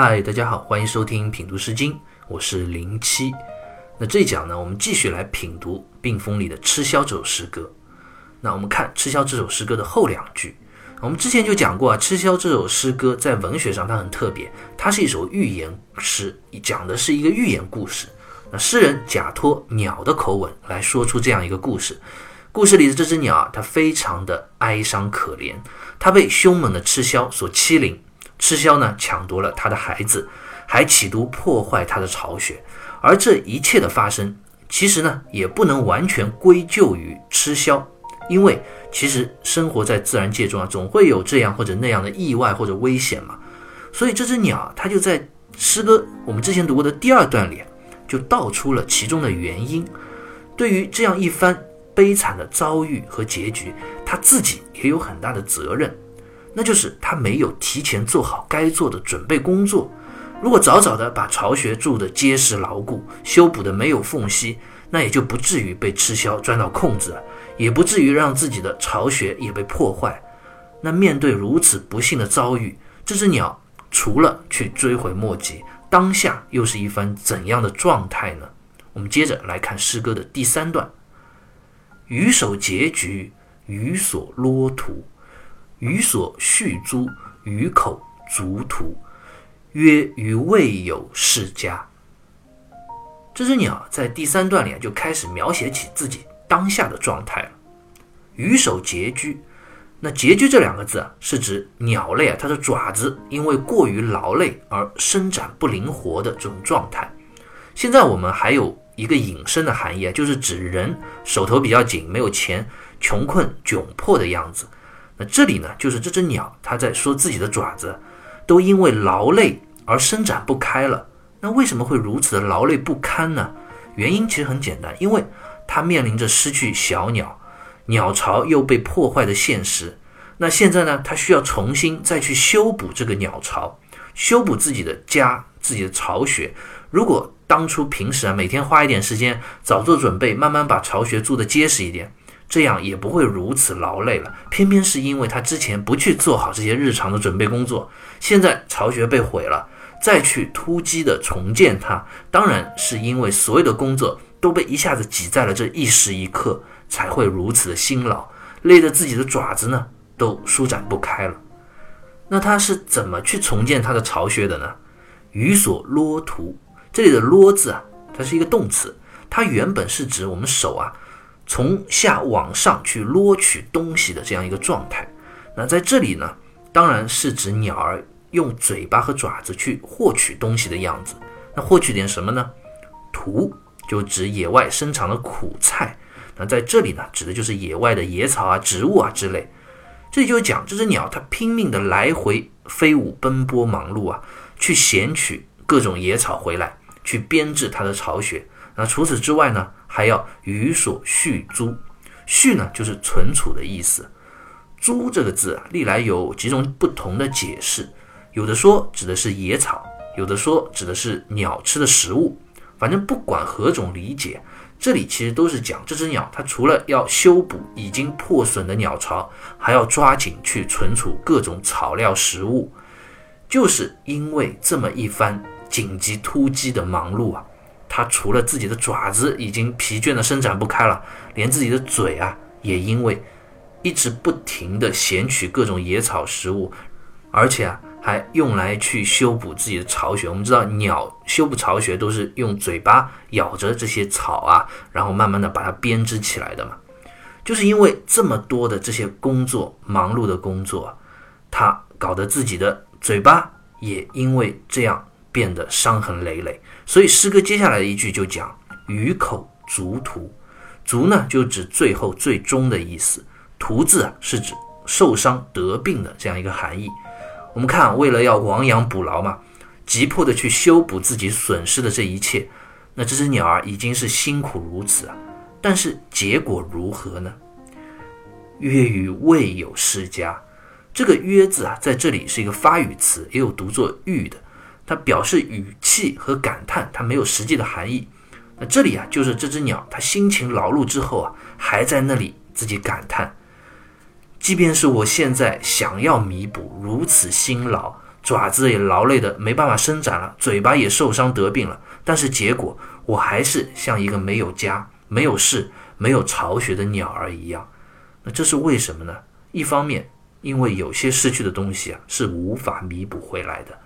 嗨，大家好，欢迎收听品读诗经，我是零七。那这一讲呢，我们继续来品读《病风》里的《吃宵》这首诗歌。那我们看《吃宵》这首诗歌的后两句。我们之前就讲过啊，《吃宵》这首诗歌在文学上它很特别，它是一首寓言诗，讲的是一个寓言故事。那诗人假托鸟的口吻来说出这样一个故事。故事里的这只鸟啊，它非常的哀伤可怜，它被凶猛的吃枭所欺凌。吃枭呢，抢夺了他的孩子，还企图破坏他的巢穴。而这一切的发生，其实呢，也不能完全归咎于吃枭，因为其实生活在自然界中啊，总会有这样或者那样的意外或者危险嘛。所以这只鸟，它就在诗歌我们之前读过的第二段里，就道出了其中的原因。对于这样一番悲惨的遭遇和结局，他自己也有很大的责任。那就是他没有提前做好该做的准备工作。如果早早的把巢穴筑得结实牢固，修补的没有缝隙，那也就不至于被吃枭钻到空子了，也不至于让自己的巢穴也被破坏。那面对如此不幸的遭遇，这只鸟除了去追悔莫及，当下又是一番怎样的状态呢？我们接着来看诗歌的第三段：鱼首结局，鱼所啰图。鱼所续租，鱼口足徒，曰：“鱼未有世家。”这只鸟在第三段里就开始描写起自己当下的状态了。鱼首拮据，那拮据这两个字啊，是指鸟类啊，它的爪子因为过于劳累而伸展不灵活的这种状态。现在我们还有一个引申的含义啊，就是指人手头比较紧，没有钱，穷困窘迫的样子。那这里呢，就是这只鸟，它在说自己的爪子都因为劳累而伸展不开了。那为什么会如此的劳累不堪呢？原因其实很简单，因为它面临着失去小鸟、鸟巢又被破坏的现实。那现在呢，它需要重新再去修补这个鸟巢，修补自己的家、自己的巢穴。如果当初平时啊，每天花一点时间早做准备，慢慢把巢穴筑得结实一点。这样也不会如此劳累了。偏偏是因为他之前不去做好这些日常的准备工作，现在巢穴被毁了，再去突击的重建它，当然是因为所有的工作都被一下子挤在了这一时一刻，才会如此的辛劳，累得自己的爪子呢都舒展不开了。那他是怎么去重建他的巢穴的呢？鱼所啰图，这里的啰字啊，它是一个动词，它原本是指我们手啊。从下往上去捞取东西的这样一个状态，那在这里呢，当然是指鸟儿用嘴巴和爪子去获取东西的样子。那获取点什么呢？图就指野外生长的苦菜。那在这里呢，指的就是野外的野草啊、植物啊之类。这里就讲这只鸟，它拼命的来回飞舞、奔波、忙碌啊，去衔取各种野草回来，去编制它的巢穴。那除此之外呢？还要予所续租，续呢就是存储的意思。租这个字啊，历来有几种不同的解释，有的说指的是野草，有的说指的是鸟吃的食物。反正不管何种理解，这里其实都是讲这只鸟，它除了要修补已经破损的鸟巢，还要抓紧去存储各种草料食物。就是因为这么一番紧急突击的忙碌啊。它除了自己的爪子已经疲倦的伸展不开了，连自己的嘴啊，也因为一直不停的衔取各种野草食物，而且啊，还用来去修补自己的巢穴。我们知道，鸟修补巢穴都是用嘴巴咬着这些草啊，然后慢慢的把它编织起来的嘛。就是因为这么多的这些工作，忙碌的工作，它搞得自己的嘴巴也因为这样。变得伤痕累累，所以诗歌接下来的一句就讲“鱼口足徒”，足呢就指最后最终的意思，图字啊是指受伤得病的这样一个含义。我们看，为了要亡羊补牢嘛，急迫的去修补自己损失的这一切，那这只鸟儿已经是辛苦如此啊，但是结果如何呢？曰于未有世家，这个曰字啊，在这里是一个发语词，也有读作欲的。它表示语气和感叹，它没有实际的含义。那这里啊，就是这只鸟，它辛勤劳碌之后啊，还在那里自己感叹：即便是我现在想要弥补如此辛劳，爪子也劳累的没办法伸展了，嘴巴也受伤得病了。但是结果，我还是像一个没有家、没有事、没有巢穴的鸟儿一样。那这是为什么呢？一方面，因为有些失去的东西啊是无法弥补回来的，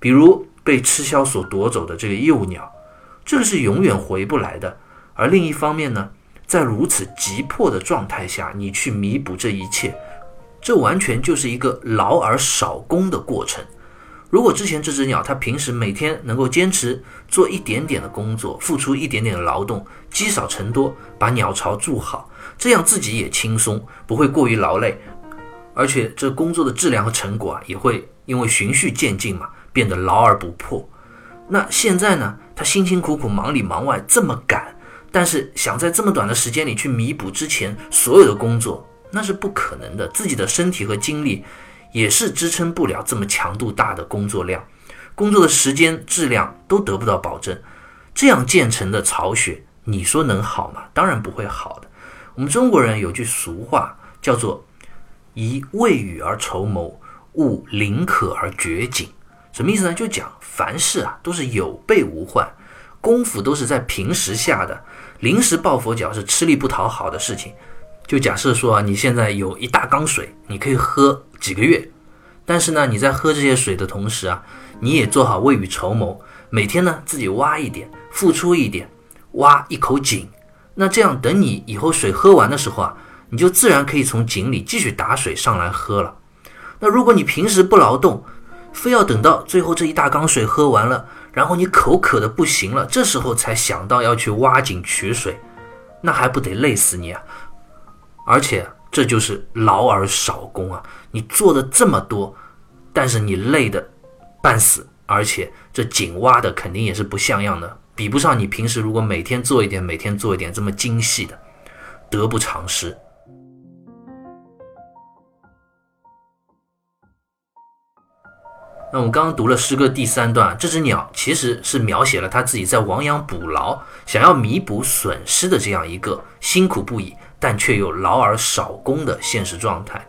比如被吃枭所夺走的这个幼鸟，这个是永远回不来的。而另一方面呢，在如此急迫的状态下，你去弥补这一切，这完全就是一个劳而少功的过程。如果之前这只鸟它平时每天能够坚持做一点点的工作，付出一点点的劳动，积少成多，把鸟巢筑好，这样自己也轻松，不会过于劳累，而且这工作的质量和成果啊，也会因为循序渐进嘛，变得劳而不破。那现在呢，他辛辛苦苦忙里忙外，这么赶。但是想在这么短的时间里去弥补之前所有的工作，那是不可能的。自己的身体和精力也是支撑不了这么强度大的工作量，工作的时间质量都得不到保证。这样建成的巢穴，你说能好吗？当然不会好的。我们中国人有句俗话叫做“宜未雨而绸缪，勿临渴而掘井”，什么意思呢？就讲凡事啊都是有备无患。功夫都是在平时下的，临时抱佛脚是吃力不讨好的事情。就假设说啊，你现在有一大缸水，你可以喝几个月，但是呢，你在喝这些水的同时啊，你也做好未雨绸缪，每天呢自己挖一点，付出一点，挖一口井。那这样等你以后水喝完的时候啊，你就自然可以从井里继续打水上来喝了。那如果你平时不劳动，非要等到最后这一大缸水喝完了，然后你口渴的不行了，这时候才想到要去挖井取水，那还不得累死你啊！而且这就是劳而少功啊！你做的这么多，但是你累的半死，而且这井挖的肯定也是不像样的，比不上你平时如果每天做一点，每天做一点这么精细的，得不偿失。那我们刚刚读了诗歌第三段，这只鸟其实是描写了他自己在亡羊补牢，想要弥补损失的这样一个辛苦不已，但却又劳而少功的现实状态。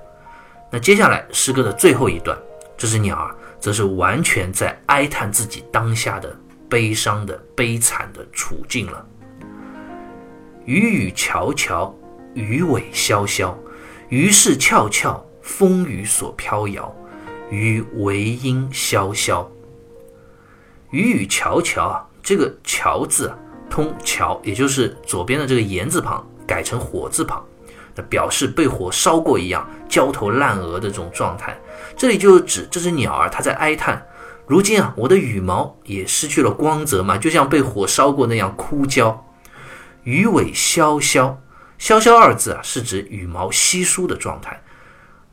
那接下来诗歌的最后一段，这只鸟啊，则是完全在哀叹自己当下的悲伤的悲惨的处境了。雨雨悄悄，鱼尾潇潇，鱼是翘翘，风雨所飘摇。鱼为音萧萧，雨雨悄悄啊，这个“悄”字啊，通“桥”，也就是左边的这个言字旁改成火字旁，那表示被火烧过一样焦头烂额的这种状态。这里就是指这只鸟儿，它在哀叹：如今啊，我的羽毛也失去了光泽嘛，就像被火烧过那样枯焦。鱼尾萧萧，萧萧二字啊，是指羽毛稀疏的状态。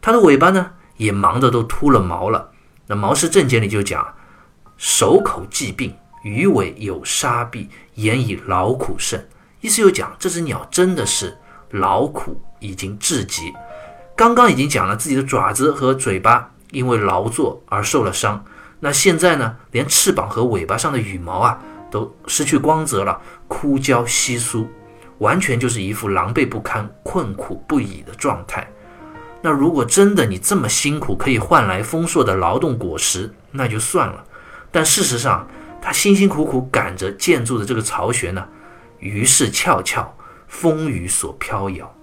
它的尾巴呢？也忙得都秃了毛了。那《毛氏正解》里就讲：“手口既病，鱼尾有沙闭，言以劳苦甚。”意思就讲这只鸟真的是劳苦已经至极。刚刚已经讲了自己的爪子和嘴巴因为劳作而受了伤，那现在呢，连翅膀和尾巴上的羽毛啊都失去光泽了，枯焦稀疏，完全就是一副狼狈不堪、困苦不已的状态。那如果真的你这么辛苦可以换来丰硕的劳动果实，那就算了。但事实上，他辛辛苦苦赶着建筑的这个巢穴呢，于是翘翘，风雨所飘摇。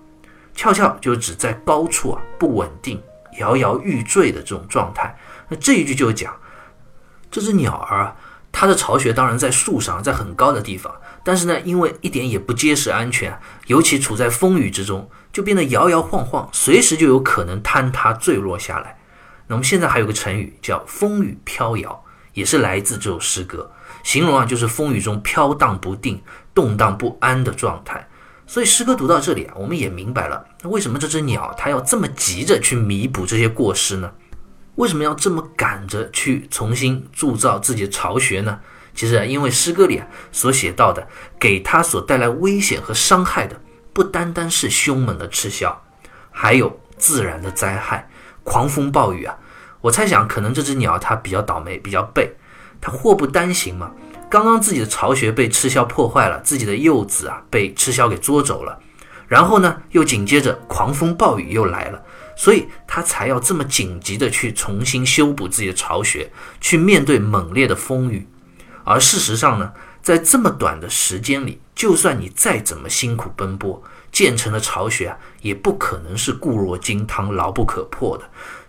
翘翘就指在高处啊，不稳定，摇摇欲坠的这种状态。那这一句就讲，这只鸟儿啊，它的巢穴当然在树上，在很高的地方，但是呢，因为一点也不结实安全，尤其处在风雨之中。就变得摇摇晃晃，随时就有可能坍塌坠落下来。那我们现在还有个成语叫“风雨飘摇”，也是来自这首诗歌，形容啊就是风雨中飘荡不定、动荡不安的状态。所以诗歌读到这里啊，我们也明白了，为什么这只鸟它要这么急着去弥补这些过失呢？为什么要这么赶着去重新铸造自己的巢穴呢？其实啊，因为诗歌里啊所写到的，给它所带来危险和伤害的。不单单是凶猛的吃枭，还有自然的灾害，狂风暴雨啊！我猜想，可能这只鸟它比较倒霉，比较背，它祸不单行嘛。刚刚自己的巢穴被赤枭破坏了，自己的幼子啊被赤枭给捉走了，然后呢，又紧接着狂风暴雨又来了，所以他才要这么紧急的去重新修补自己的巢穴，去面对猛烈的风雨。而事实上呢，在这么短的时间里，就算你再怎么辛苦奔波，建成的巢穴啊，也不可能是固若金汤、牢不可破的，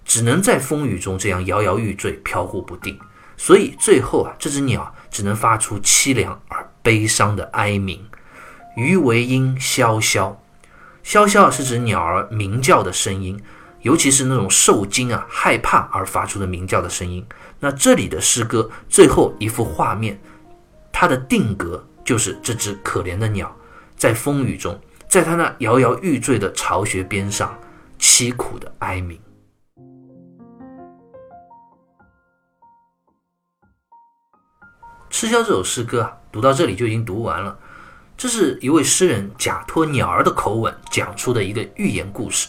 只能在风雨中这样摇摇欲坠、飘忽不定。所以最后啊，这只鸟只能发出凄凉而悲伤的哀鸣。余为音萧萧，萧萧是指鸟儿鸣叫的声音，尤其是那种受惊啊、害怕而发出的鸣叫的声音。那这里的诗歌最后一幅画面，它的定格就是这只可怜的鸟在风雨中，在它那摇摇欲坠的巢穴边上，凄苦的哀鸣。《吃枭》这首诗歌啊，读到这里就已经读完了。这是一位诗人假托鸟儿的口吻讲出的一个寓言故事。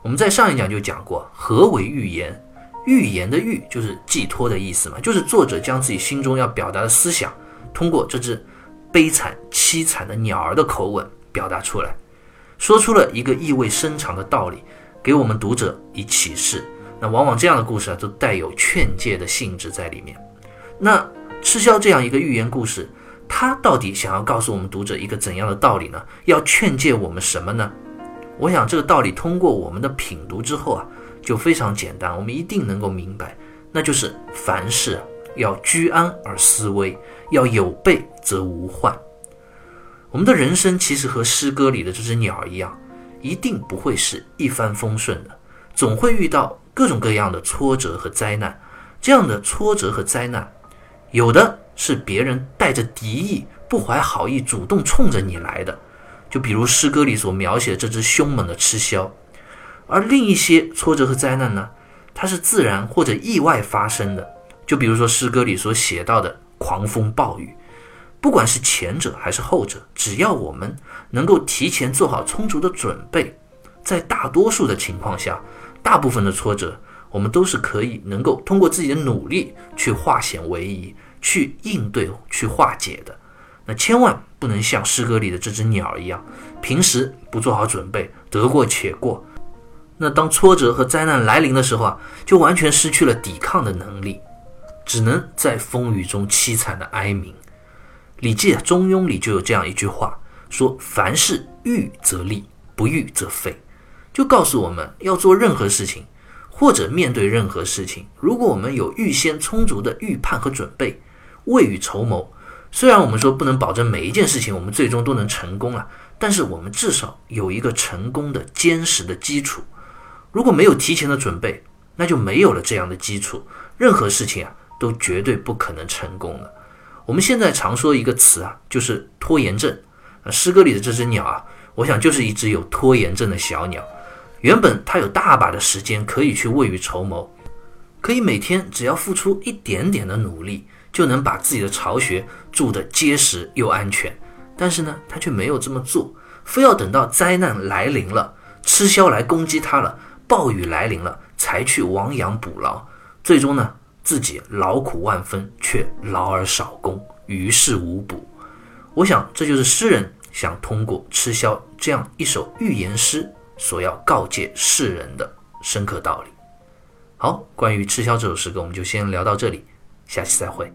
我们在上一讲就讲过，何为寓言？寓言的寓就是寄托的意思嘛，就是作者将自己心中要表达的思想，通过这只悲惨凄惨的鸟儿的口吻表达出来，说出了一个意味深长的道理，给我们读者以启示。那往往这样的故事啊，都带有劝诫的性质在里面。那赤霄这样一个寓言故事，他到底想要告诉我们读者一个怎样的道理呢？要劝诫我们什么呢？我想这个道理通过我们的品读之后啊，就非常简单，我们一定能够明白，那就是凡事要居安而思危，要有备则无患。我们的人生其实和诗歌里的这只鸟一样，一定不会是一帆风顺的，总会遇到各种各样的挫折和灾难。这样的挫折和灾难。有的是别人带着敌意、不怀好意主动冲着你来的，就比如诗歌里所描写这只凶猛的吃枭；而另一些挫折和灾难呢，它是自然或者意外发生的，就比如说诗歌里所写到的狂风暴雨。不管是前者还是后者，只要我们能够提前做好充足的准备，在大多数的情况下，大部分的挫折我们都是可以能够通过自己的努力去化险为夷。去应对、去化解的，那千万不能像诗歌里的这只鸟一样，平时不做好准备，得过且过。那当挫折和灾难来临的时候啊，就完全失去了抵抗的能力，只能在风雨中凄惨的哀鸣。《礼记·中庸》里就有这样一句话，说：“凡事预则立，不预则废。”就告诉我们要做任何事情，或者面对任何事情，如果我们有预先充足的预判和准备。未雨绸缪，虽然我们说不能保证每一件事情我们最终都能成功了，但是我们至少有一个成功的坚实的基础。如果没有提前的准备，那就没有了这样的基础，任何事情啊都绝对不可能成功的。我们现在常说一个词啊，就是拖延症。啊，诗歌里的这只鸟啊，我想就是一只有拖延症的小鸟。原本它有大把的时间可以去未雨绸缪，可以每天只要付出一点点的努力。就能把自己的巢穴筑得结实又安全，但是呢，他却没有这么做，非要等到灾难来临了，吃枭来攻击他了，暴雨来临了，才去亡羊补牢。最终呢，自己劳苦万分，却劳而少功，于事无补。我想，这就是诗人想通过吃枭这样一首寓言诗所要告诫世人的深刻道理。好，关于吃枭这首诗歌，我们就先聊到这里。下期再会。